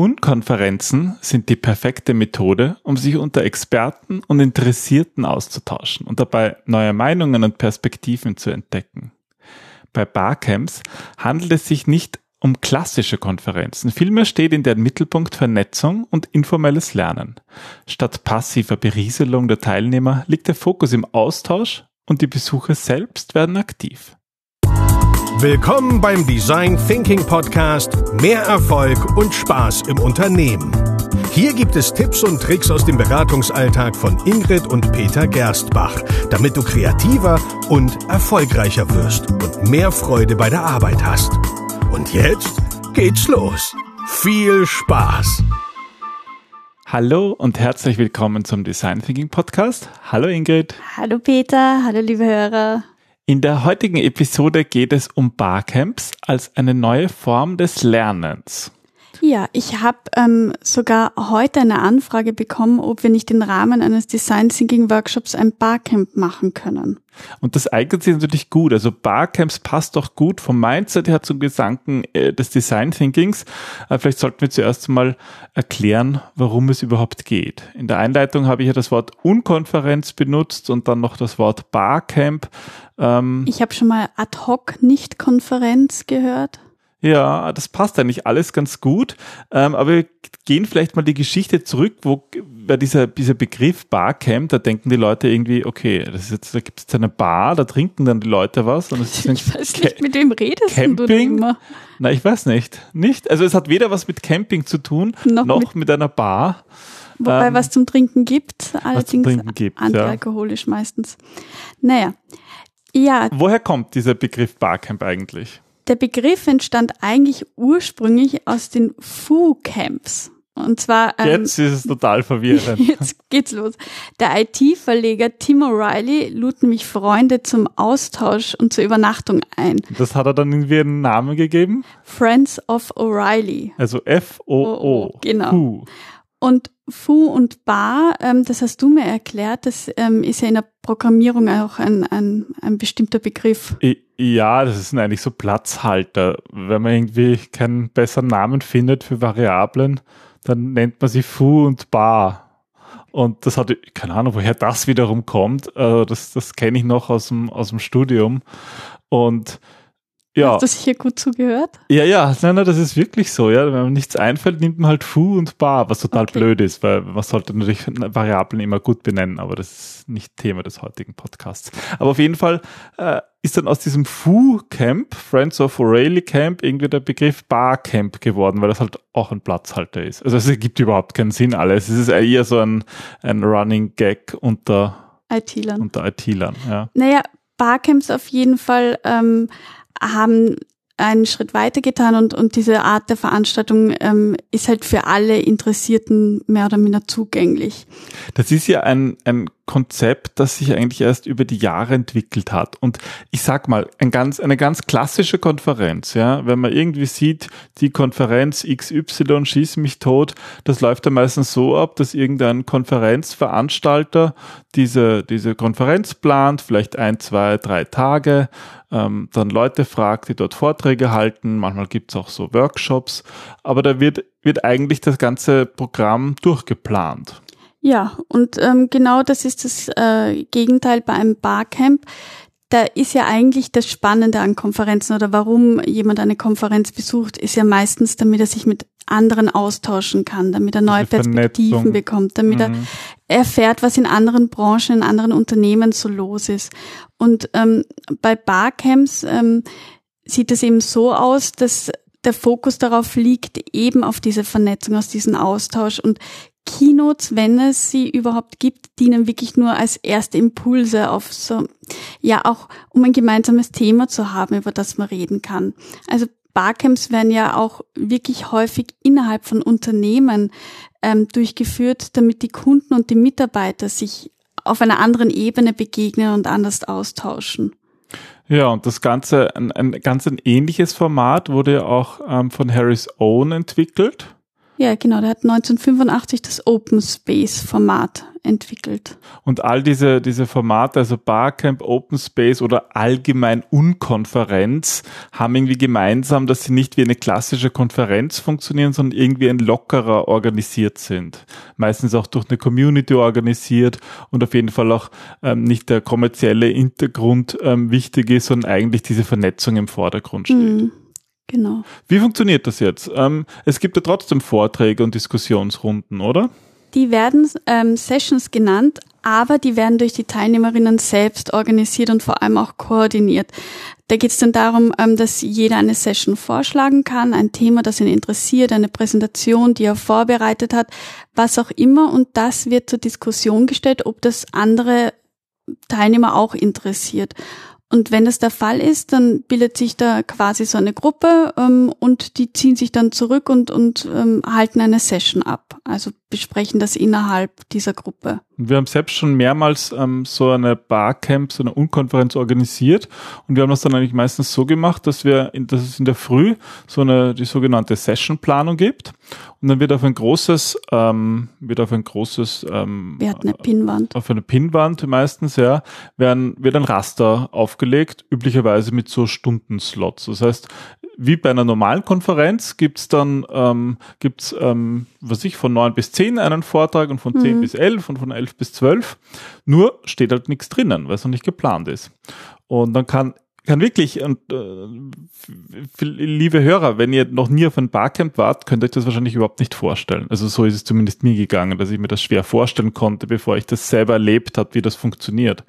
Unkonferenzen sind die perfekte Methode, um sich unter Experten und Interessierten auszutauschen und dabei neue Meinungen und Perspektiven zu entdecken. Bei Barcamps handelt es sich nicht um klassische Konferenzen. Vielmehr steht in deren Mittelpunkt Vernetzung und informelles Lernen. Statt passiver Berieselung der Teilnehmer liegt der Fokus im Austausch und die Besucher selbst werden aktiv. Willkommen beim Design Thinking Podcast Mehr Erfolg und Spaß im Unternehmen. Hier gibt es Tipps und Tricks aus dem Beratungsalltag von Ingrid und Peter Gerstbach, damit du kreativer und erfolgreicher wirst und mehr Freude bei der Arbeit hast. Und jetzt geht's los. Viel Spaß! Hallo und herzlich willkommen zum Design Thinking Podcast. Hallo Ingrid. Hallo Peter, hallo liebe Hörer. In der heutigen Episode geht es um Barcamps als eine neue Form des Lernens. Ja, ich habe ähm, sogar heute eine Anfrage bekommen, ob wir nicht im Rahmen eines Design Thinking Workshops ein Barcamp machen können. Und das eignet sich natürlich gut. Also Barcamps passt doch gut vom Mindset her zum Gedanken äh, des Design Thinkings. Äh, vielleicht sollten wir zuerst mal erklären, worum es überhaupt geht. In der Einleitung habe ich ja das Wort Unkonferenz benutzt und dann noch das Wort Barcamp. Ähm, ich habe schon mal Ad-Hoc-Nicht-Konferenz gehört. Ja, das passt eigentlich alles ganz gut. Ähm, aber wir gehen vielleicht mal die Geschichte zurück, wo bei dieser, dieser Begriff Barcamp, da denken die Leute irgendwie, okay, das ist jetzt, da gibt es jetzt eine Bar, da trinken dann die Leute was. Und ist ich weiß nicht, mit wem redest Camping? du immer? Na, ich weiß nicht. Nicht? Also es hat weder was mit Camping zu tun, noch, noch mit, mit, einer Bar. Wobei ähm, was zum Trinken gibt, allerdings Trinken gibt, antialkoholisch ja. meistens. Naja, ja. Woher kommt dieser Begriff Barcamp eigentlich? Der Begriff entstand eigentlich ursprünglich aus den Foo-Camps. Und zwar. Ähm, jetzt ist es total verwirrend. Jetzt geht's los. Der IT-Verleger Tim O'Reilly lud nämlich Freunde zum Austausch und zur Übernachtung ein. Das hat er dann irgendwie einen Namen gegeben? Friends of O'Reilly. Also F-O-O. Genau. Foo. Und Fu und Bar, ähm, das hast du mir erklärt, das ähm, ist ja in der Programmierung auch ein, ein, ein bestimmter Begriff. Ja, das sind eigentlich so Platzhalter. Wenn man irgendwie keinen besseren Namen findet für Variablen, dann nennt man sie Fu und Bar. Und das hat, keine Ahnung, woher das wiederum kommt. Also das das kenne ich noch aus dem, aus dem Studium. Und ja. Hast du sicher gut zugehört? Ja, ja, nein, nein, das ist wirklich so, ja. Wenn man nichts einfällt, nimmt man halt Fu und Bar, was total okay. blöd ist, weil man sollte natürlich Variablen immer gut benennen, aber das ist nicht Thema des heutigen Podcasts. Aber auf jeden Fall äh, ist dann aus diesem Fu-Camp, Friends of O'Reilly Camp, irgendwie der Begriff Bar-Camp geworden, weil das halt auch ein Platzhalter ist. Also es ergibt überhaupt keinen Sinn alles. Es ist eher so ein, ein Running Gag unter IT-Lern. Unter IT-Lern, ja. Naja, Barcamps auf jeden Fall ähm, haben einen Schritt weiter getan und, und diese Art der Veranstaltung ähm, ist halt für alle Interessierten mehr oder minder zugänglich. Das ist ja ein, ein Konzept, das sich eigentlich erst über die Jahre entwickelt hat. Und ich sag mal, ein ganz, eine ganz klassische Konferenz, ja, wenn man irgendwie sieht, die Konferenz XY schießt mich tot, das läuft dann meistens so ab, dass irgendein Konferenzveranstalter diese, diese Konferenz plant, vielleicht ein, zwei, drei Tage, ähm, dann Leute fragt, die dort Vorträge halten, manchmal gibt's auch so Workshops, aber da wird, wird eigentlich das ganze Programm durchgeplant. Ja, und ähm, genau das ist das äh, Gegenteil bei einem Barcamp. Da ist ja eigentlich das Spannende an Konferenzen oder warum jemand eine Konferenz besucht, ist ja meistens, damit er sich mit anderen austauschen kann, damit er neue Perspektiven bekommt, damit mhm. er erfährt, was in anderen Branchen, in anderen Unternehmen so los ist. Und ähm, bei Barcamps ähm, sieht es eben so aus, dass der Fokus darauf liegt, eben auf diese Vernetzung, aus diesem Austausch. Und Keynotes, wenn es sie überhaupt gibt, dienen wirklich nur als erste Impulse auf so, ja, auch um ein gemeinsames Thema zu haben, über das man reden kann. Also Barcamps werden ja auch wirklich häufig innerhalb von Unternehmen ähm, durchgeführt, damit die Kunden und die Mitarbeiter sich auf einer anderen Ebene begegnen und anders austauschen. Ja, und das Ganze, ein, ein ganz ein ähnliches Format wurde ja auch ähm, von Harris Owen entwickelt. Ja, genau. Der hat 1985 das Open Space Format entwickelt. Und all diese, diese Formate, also Barcamp, Open Space oder allgemein Unkonferenz, haben irgendwie gemeinsam, dass sie nicht wie eine klassische Konferenz funktionieren, sondern irgendwie ein lockerer organisiert sind. Meistens auch durch eine Community organisiert und auf jeden Fall auch ähm, nicht der kommerzielle Hintergrund ähm, wichtig ist, sondern eigentlich diese Vernetzung im Vordergrund steht. Mhm. Genau. Wie funktioniert das jetzt? Ähm, es gibt ja trotzdem Vorträge und Diskussionsrunden, oder? Die werden ähm, Sessions genannt, aber die werden durch die Teilnehmerinnen selbst organisiert und vor allem auch koordiniert. Da geht es dann darum, ähm, dass jeder eine Session vorschlagen kann, ein Thema, das ihn interessiert, eine Präsentation, die er vorbereitet hat, was auch immer. Und das wird zur Diskussion gestellt, ob das andere Teilnehmer auch interessiert. Und wenn das der Fall ist, dann bildet sich da quasi so eine Gruppe ähm, und die ziehen sich dann zurück und, und ähm, halten eine Session ab. Also besprechen das innerhalb dieser Gruppe. Wir haben selbst schon mehrmals ähm, so eine Barcamp, so eine Unkonferenz organisiert und wir haben das dann eigentlich meistens so gemacht, dass wir, in, dass es in der Früh so eine die sogenannte Sessionplanung gibt und dann wird auf ein großes, ähm, wird auf ein großes, ähm, wir hatten eine Pinwand, auf eine Pinwand meistens ja, werden wird ein Raster aufgelegt, üblicherweise mit so Stundenslots. Das heißt, wie bei einer normalen Konferenz gibt's dann, ähm, gibt's, ähm, was ich, von neun bis zehn einen Vortrag und von zehn mhm. bis elf und von elf bis zwölf. Nur steht halt nichts drinnen, weil es noch nicht geplant ist. Und dann kann kann wirklich, und äh, liebe Hörer, wenn ihr noch nie auf ein Barcamp wart, könnt ihr euch das wahrscheinlich überhaupt nicht vorstellen. Also so ist es zumindest mir gegangen, dass ich mir das schwer vorstellen konnte, bevor ich das selber erlebt habe, wie das funktioniert.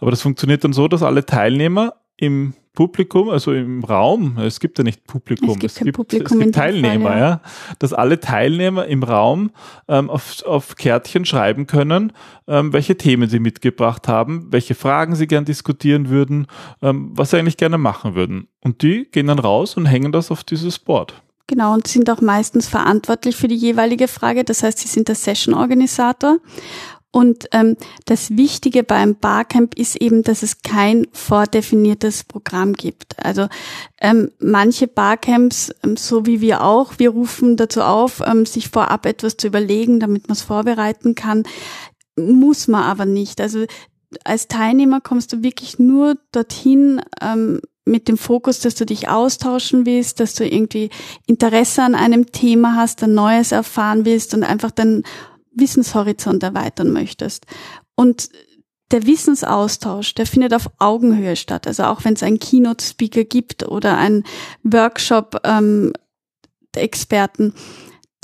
Aber das funktioniert dann so, dass alle Teilnehmer im Publikum, also im Raum, es gibt ja nicht Publikum, es gibt, es gibt, Publikum es gibt Teilnehmer, Fall, ja. ja. dass alle Teilnehmer im Raum ähm, auf, auf Kärtchen schreiben können, ähm, welche Themen sie mitgebracht haben, welche Fragen sie gern diskutieren würden, ähm, was sie eigentlich gerne machen würden. Und die gehen dann raus und hängen das auf dieses Board. Genau, und sind auch meistens verantwortlich für die jeweilige Frage. Das heißt, sie sind der Session-Organisator und ähm, das Wichtige beim Barcamp ist eben, dass es kein vordefiniertes Programm gibt. Also ähm, manche Barcamps, ähm, so wie wir auch, wir rufen dazu auf, ähm, sich vorab etwas zu überlegen, damit man es vorbereiten kann. Muss man aber nicht. Also als Teilnehmer kommst du wirklich nur dorthin, ähm, mit dem Fokus, dass du dich austauschen willst, dass du irgendwie Interesse an einem Thema hast, ein Neues erfahren willst und einfach dann Wissenshorizont erweitern möchtest. Und der Wissensaustausch, der findet auf Augenhöhe statt. Also auch wenn es einen Keynote-Speaker gibt oder einen Workshop ähm, Experten,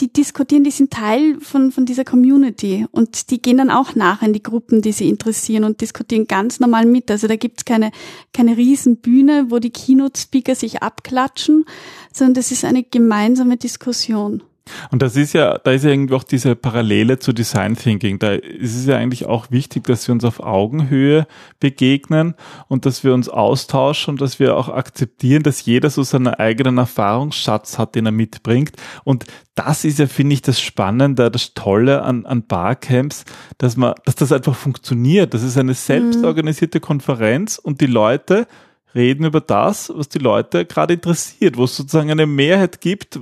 die diskutieren, die sind Teil von, von dieser Community und die gehen dann auch nach in die Gruppen, die sie interessieren und diskutieren ganz normal mit. Also da gibt's keine, keine Riesenbühne, wo die Keynote-Speaker sich abklatschen, sondern das ist eine gemeinsame Diskussion. Und das ist ja, da ist ja irgendwie auch diese Parallele zu Design Thinking. Da ist es ja eigentlich auch wichtig, dass wir uns auf Augenhöhe begegnen und dass wir uns austauschen und dass wir auch akzeptieren, dass jeder so seinen eigenen Erfahrungsschatz hat, den er mitbringt. Und das ist ja, finde ich, das Spannende, das Tolle an, an Barcamps, dass man, dass das einfach funktioniert. Das ist eine selbstorganisierte Konferenz und die Leute reden über das, was die Leute gerade interessiert, wo es sozusagen eine Mehrheit gibt,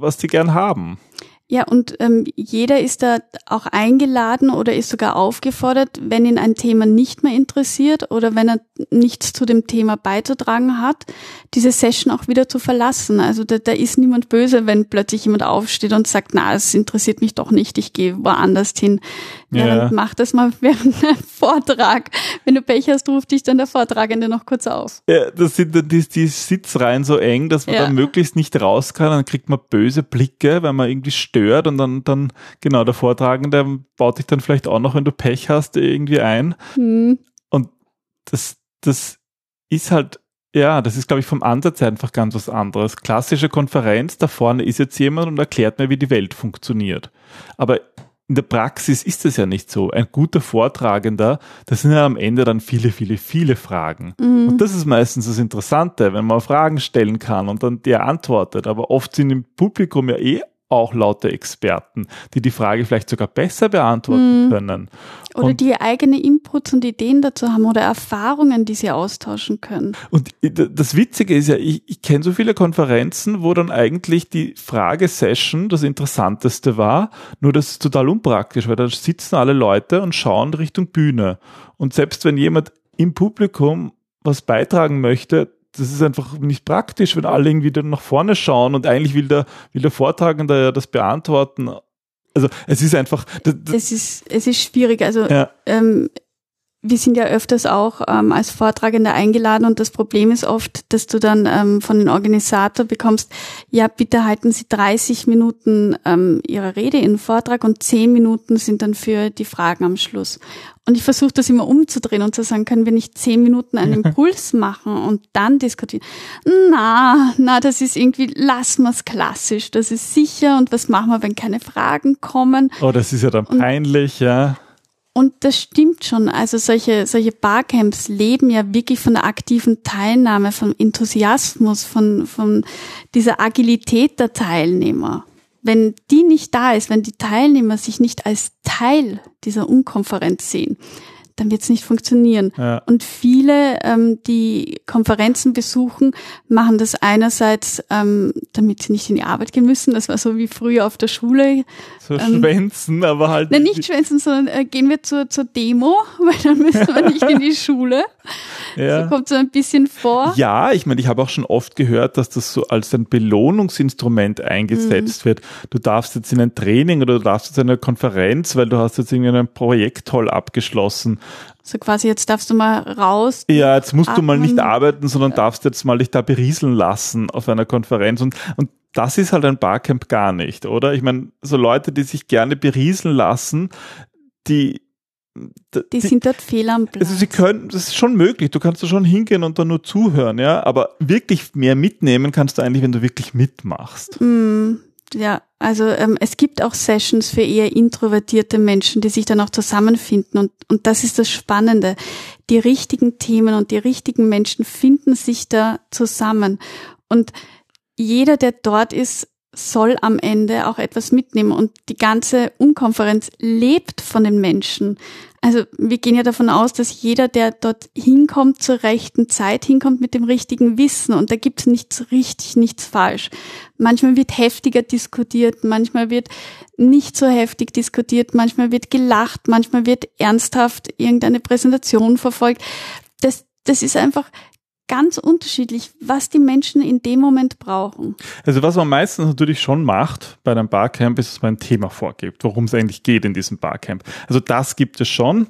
was die gern haben. Ja, und ähm, jeder ist da auch eingeladen oder ist sogar aufgefordert, wenn ihn ein Thema nicht mehr interessiert oder wenn er nichts zu dem Thema beizutragen hat, diese Session auch wieder zu verlassen. Also da, da ist niemand böse, wenn plötzlich jemand aufsteht und sagt, na, es interessiert mich doch nicht, ich gehe woanders hin. Ja, ja. dann mach das mal während einem Vortrag. Wenn du Pech hast, ruft dich dann der Vortragende noch kurz auf. Ja, das sind dann die, die Sitzreihen so eng, dass man ja. dann möglichst nicht raus kann. Dann kriegt man böse Blicke, weil man irgendwie stört und dann, dann, genau, der Vortragende baut dich dann vielleicht auch noch, wenn du Pech hast, irgendwie ein. Hm. Und das, das ist halt ja, das ist, glaube ich, vom Ansatz her einfach ganz was anderes. Klassische Konferenz, da vorne ist jetzt jemand und erklärt mir, wie die Welt funktioniert. Aber in der Praxis ist es ja nicht so. Ein guter Vortragender, das sind ja am Ende dann viele, viele, viele Fragen. Mhm. Und das ist meistens das Interessante, wenn man Fragen stellen kann und dann der antwortet. Aber oft sind im Publikum ja eh auch lauter Experten, die die Frage vielleicht sogar besser beantworten mhm. können. Oder und, die eigene Inputs und Ideen dazu haben oder Erfahrungen, die sie austauschen können. Und das Witzige ist ja, ich, ich kenne so viele Konferenzen, wo dann eigentlich die Fragesession das Interessanteste war, nur das ist total unpraktisch, weil da sitzen alle Leute und schauen Richtung Bühne. Und selbst wenn jemand im Publikum was beitragen möchte, das ist einfach nicht praktisch, wenn alle irgendwie dann nach vorne schauen und eigentlich will der, will der Vortragende ja das beantworten. Also es ist einfach. Das, es ist es ist schwierig. Also ja. ähm, wir sind ja öfters auch ähm, als Vortragender eingeladen und das Problem ist oft, dass du dann ähm, von den Organisator bekommst, ja, bitte halten Sie 30 Minuten ähm, Ihre Rede in Vortrag und 10 Minuten sind dann für die Fragen am Schluss. Und ich versuche das immer umzudrehen und zu sagen, können wir nicht 10 Minuten einen Impuls machen und dann diskutieren? Na, na, das ist irgendwie, lassen wir es klassisch, das ist sicher und was machen wir, wenn keine Fragen kommen? Oh, das ist ja dann peinlich, und, ja. Und das stimmt schon. Also solche, solche Barcamps leben ja wirklich von der aktiven Teilnahme, vom Enthusiasmus, von, von dieser Agilität der Teilnehmer. Wenn die nicht da ist, wenn die Teilnehmer sich nicht als Teil dieser Unkonferenz sehen, dann wird es nicht funktionieren. Ja. Und viele, ähm, die Konferenzen besuchen, machen das einerseits, ähm, damit sie nicht in die Arbeit gehen müssen. Das war so wie früher auf der Schule. So ähm, schwänzen, aber halt. Nein, nicht schwänzen, sondern äh, gehen wir zur, zur Demo, weil dann müssen wir nicht in die Schule. Ja. So kommt so ein bisschen vor. Ja, ich meine, ich habe auch schon oft gehört, dass das so als ein Belohnungsinstrument eingesetzt mhm. wird. Du darfst jetzt in ein Training oder du darfst jetzt in eine Konferenz, weil du hast jetzt irgendwie ein Projekt toll abgeschlossen. So quasi, jetzt darfst du mal raus. Ja, jetzt musst atmen. du mal nicht arbeiten, sondern darfst jetzt mal dich da berieseln lassen auf einer Konferenz. Und, und das ist halt ein Barcamp gar nicht, oder? Ich meine, so Leute, die sich gerne berieseln lassen, die, die, die sind dort fehl am Platz. Also sie können, das ist schon möglich, du kannst da schon hingehen und dann nur zuhören, ja, aber wirklich mehr mitnehmen kannst du eigentlich, wenn du wirklich mitmachst. Mm, ja, also ähm, es gibt auch Sessions für eher introvertierte Menschen, die sich dann auch zusammenfinden und, und das ist das Spannende. Die richtigen Themen und die richtigen Menschen finden sich da zusammen und jeder, der dort ist, soll am Ende auch etwas mitnehmen und die ganze Unkonferenz lebt von den Menschen. Also wir gehen ja davon aus, dass jeder, der dort hinkommt, zur rechten Zeit hinkommt mit dem richtigen Wissen und da gibt es nichts richtig, nichts falsch. Manchmal wird heftiger diskutiert, manchmal wird nicht so heftig diskutiert, manchmal wird gelacht, manchmal wird ernsthaft irgendeine Präsentation verfolgt. Das, das ist einfach ganz unterschiedlich, was die Menschen in dem Moment brauchen. Also was man meistens natürlich schon macht bei einem Barcamp, ist, dass man ein Thema vorgibt, worum es eigentlich geht in diesem Barcamp. Also das gibt es schon.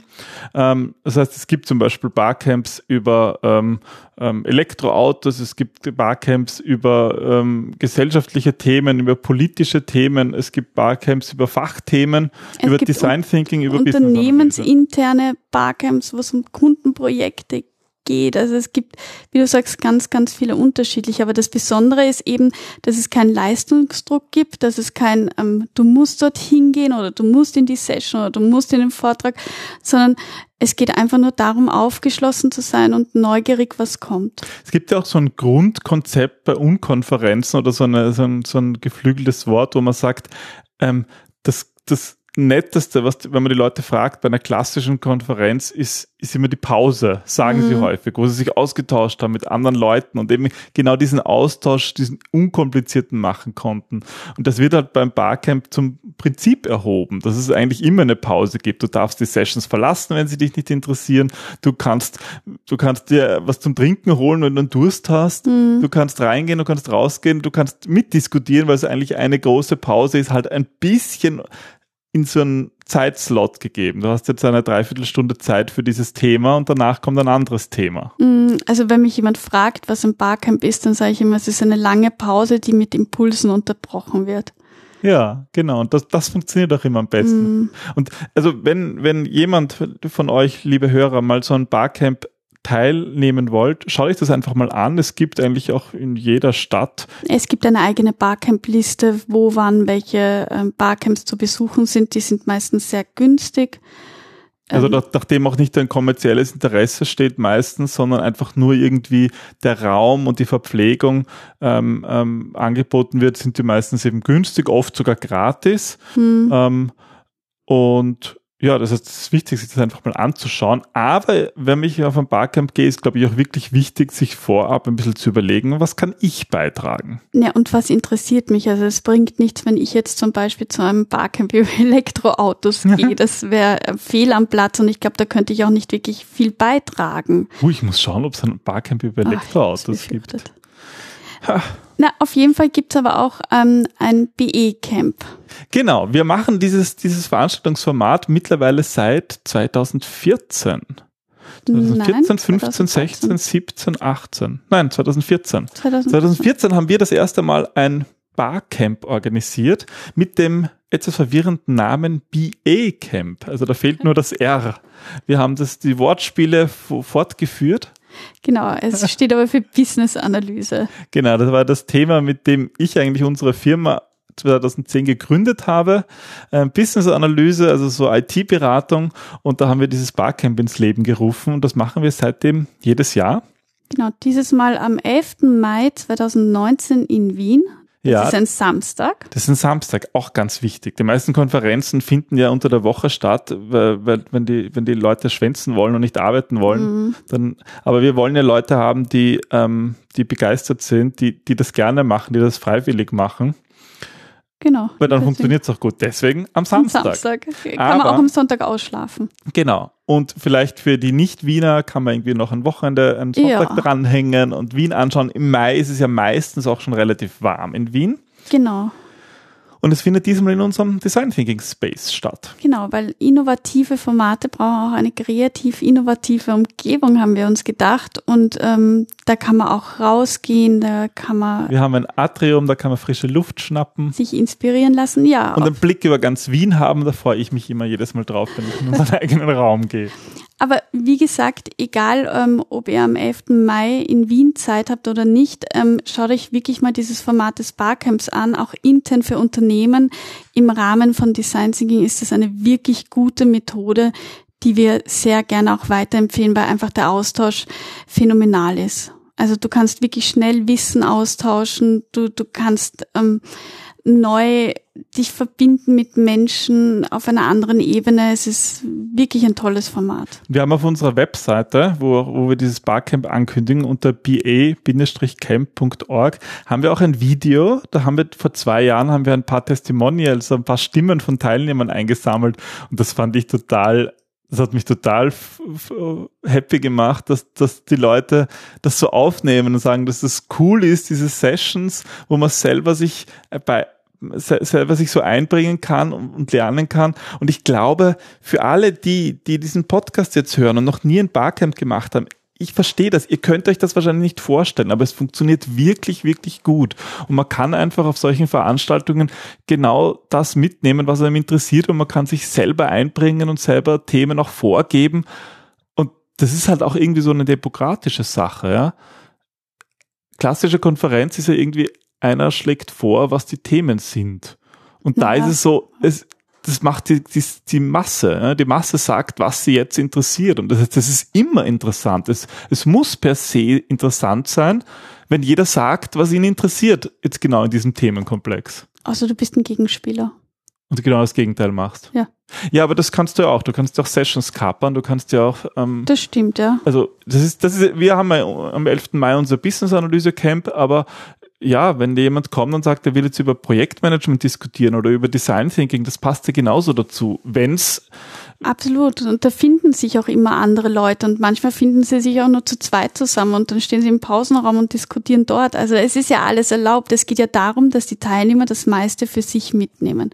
Ähm, das heißt, es gibt zum Beispiel Barcamps über ähm, ähm, Elektroautos, es gibt Barcamps über gesellschaftliche Themen, über politische Themen, es gibt Barcamps über Fachthemen, es über Design Thinking, über Unternehmensinterne Barcamps, wo es um Kundenprojekte geht. Also es gibt, wie du sagst, ganz, ganz viele unterschiedliche. Aber das Besondere ist eben, dass es keinen Leistungsdruck gibt, dass es kein, ähm, du musst dort hingehen oder du musst in die Session oder du musst in den Vortrag, sondern es geht einfach nur darum, aufgeschlossen zu sein und neugierig, was kommt. Es gibt ja auch so ein Grundkonzept bei Unkonferenzen oder so, eine, so, ein, so ein geflügeltes Wort, wo man sagt, ähm, das, das Netteste, was, wenn man die Leute fragt bei einer klassischen Konferenz, ist, ist immer die Pause, sagen mhm. sie häufig, wo sie sich ausgetauscht haben mit anderen Leuten und eben genau diesen Austausch, diesen unkomplizierten machen konnten. Und das wird halt beim Barcamp zum Prinzip erhoben, dass es eigentlich immer eine Pause gibt. Du darfst die Sessions verlassen, wenn sie dich nicht interessieren. Du kannst, du kannst dir was zum Trinken holen, wenn du einen Durst hast. Mhm. Du kannst reingehen, du kannst rausgehen, du kannst mitdiskutieren, weil es eigentlich eine große Pause ist, halt ein bisschen in so einen Zeitslot gegeben. Du hast jetzt eine Dreiviertelstunde Zeit für dieses Thema und danach kommt ein anderes Thema. Mm, also wenn mich jemand fragt, was ein Barcamp ist, dann sage ich immer, es ist eine lange Pause, die mit Impulsen unterbrochen wird. Ja, genau. Und das, das funktioniert auch immer am besten. Mm. Und also wenn, wenn jemand von euch, liebe Hörer, mal so ein Barcamp teilnehmen wollt, schaut euch das einfach mal an. Es gibt eigentlich auch in jeder Stadt. Es gibt eine eigene Barcamp-Liste, wo wann welche ähm, Barcamps zu besuchen sind. Die sind meistens sehr günstig. Also ähm, nachdem auch nicht ein kommerzielles Interesse steht meistens, sondern einfach nur irgendwie der Raum und die Verpflegung ähm, ähm, angeboten wird, sind die meistens eben günstig, oft sogar gratis. Hm. Ähm, und ja, das ist das wichtig, sich das einfach mal anzuschauen. Aber wenn ich auf ein Barcamp gehe, ist, glaube ich, auch wirklich wichtig, sich vorab ein bisschen zu überlegen, was kann ich beitragen? Ja, und was interessiert mich? Also es bringt nichts, wenn ich jetzt zum Beispiel zu einem Barcamp über Elektroautos gehe. Das wäre fehl am Platz und ich glaube, da könnte ich auch nicht wirklich viel beitragen. Uh, ich muss schauen, ob es ein Barcamp über Elektroautos Ach, gibt. Ha. Na, auf jeden Fall gibt's aber auch ähm, ein BE-Camp. Genau, wir machen dieses, dieses Veranstaltungsformat mittlerweile seit 2014. 2014, Nein, 15, 16, 17, 18. Nein, 2014. 2014. 2014 haben wir das erste Mal ein Barcamp organisiert mit dem etwas verwirrenden Namen BA Camp. Also da fehlt nur das R. Wir haben das, die Wortspiele fortgeführt Genau, es steht aber für Business-Analyse. Genau, das war das Thema, mit dem ich eigentlich unsere Firma 2010 gegründet habe. Ähm, Business-Analyse, also so IT-Beratung. Und da haben wir dieses Barcamp ins Leben gerufen und das machen wir seitdem jedes Jahr. Genau, dieses Mal am 11. Mai 2019 in Wien. Das ja, ist ein Samstag. Das ist ein Samstag, auch ganz wichtig. Die meisten Konferenzen finden ja unter der Woche statt, weil, weil wenn die, wenn die Leute schwänzen wollen und nicht arbeiten wollen, mhm. dann, aber wir wollen ja Leute haben, die, ähm, die begeistert sind, die, die das gerne machen, die das freiwillig machen. Genau. Weil dann funktioniert es auch gut. Deswegen am Samstag. Am Samstag. Kann Aber, man auch am Sonntag ausschlafen. Genau. Und vielleicht für die Nicht-Wiener kann man irgendwie noch ein Wochenende, einen Sonntag ja. dranhängen und Wien anschauen. Im Mai ist es ja meistens auch schon relativ warm in Wien. Genau. Und es findet diesmal in unserem Design Thinking Space statt. Genau, weil innovative Formate brauchen auch eine kreativ innovative Umgebung, haben wir uns gedacht. Und ähm, da kann man auch rausgehen, da kann man. Wir haben ein Atrium, da kann man frische Luft schnappen. Sich inspirieren lassen, ja. Und einen Blick über ganz Wien haben, da freue ich mich immer jedes Mal drauf, wenn ich in unseren eigenen Raum gehe. Aber wie gesagt, egal ähm, ob ihr am 11. Mai in Wien Zeit habt oder nicht, ähm, schaut euch wirklich mal dieses Format des Barcamps an. Auch intern für Unternehmen im Rahmen von Design Thinking ist das eine wirklich gute Methode, die wir sehr gerne auch weiterempfehlen, weil einfach der Austausch phänomenal ist. Also du kannst wirklich schnell Wissen austauschen, du, du kannst ähm, neu dich verbinden mit Menschen auf einer anderen Ebene. Es ist wirklich ein tolles Format. Wir haben auf unserer Webseite, wo, wo wir dieses Barcamp ankündigen, unter ba-camp.org, haben wir auch ein Video. Da haben wir vor zwei Jahren haben wir ein paar Testimonials, ein paar Stimmen von Teilnehmern eingesammelt. Und das fand ich total das hat mich total happy gemacht, dass, dass die Leute das so aufnehmen und sagen, dass das cool ist, diese Sessions, wo man selber sich bei selber sich so einbringen kann und lernen kann. Und ich glaube, für alle die, die diesen Podcast jetzt hören und noch nie ein Barcamp gemacht haben, ich verstehe das. Ihr könnt euch das wahrscheinlich nicht vorstellen, aber es funktioniert wirklich, wirklich gut. Und man kann einfach auf solchen Veranstaltungen genau das mitnehmen, was einem interessiert und man kann sich selber einbringen und selber Themen auch vorgeben. Und das ist halt auch irgendwie so eine demokratische Sache, ja. Klassische Konferenz ist ja irgendwie einer schlägt vor, was die Themen sind. Und da ja. ist es so, es, das macht die, die, die Masse. Die Masse sagt, was sie jetzt interessiert. Und das, das ist immer interessant. Es, es muss per se interessant sein, wenn jeder sagt, was ihn interessiert, jetzt genau in diesem Themenkomplex. Also du bist ein Gegenspieler. Und du genau das Gegenteil machst. Ja. Ja, aber das kannst du ja auch. Du kannst ja auch Sessions kapern, du kannst ja auch. Ähm, das stimmt, ja. Also, das ist, das ist, wir haben am 11. Mai unser Business Analyse Camp, aber ja, wenn jemand kommt und sagt, er will jetzt über Projektmanagement diskutieren oder über Design Thinking, das passt ja genauso dazu. Wenn's Absolut. Und da finden sich auch immer andere Leute und manchmal finden sie sich auch nur zu zweit zusammen und dann stehen sie im Pausenraum und diskutieren dort. Also es ist ja alles erlaubt. Es geht ja darum, dass die Teilnehmer das meiste für sich mitnehmen.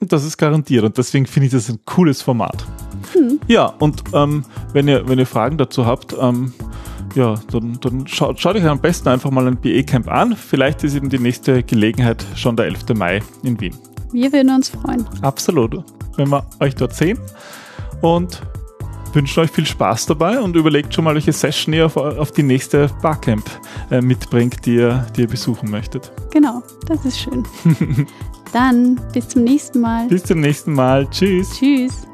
Das ist garantiert und deswegen finde ich das ein cooles Format. Hm. Ja, und ähm, wenn, ihr, wenn ihr Fragen dazu habt, ähm, ja, dann, dann schaut, schaut euch am besten einfach mal ein BE-Camp an. Vielleicht ist eben die nächste Gelegenheit schon der 11. Mai in Wien. Wir würden uns freuen. Absolut, wenn wir euch dort sehen. Und wünschen euch viel Spaß dabei und überlegt schon mal, welche Session ihr auf, auf die nächste Barcamp äh, mitbringt, die ihr, die ihr besuchen möchtet. Genau, das ist schön. Dann bis zum nächsten Mal. Bis zum nächsten Mal. Tschüss. Tschüss.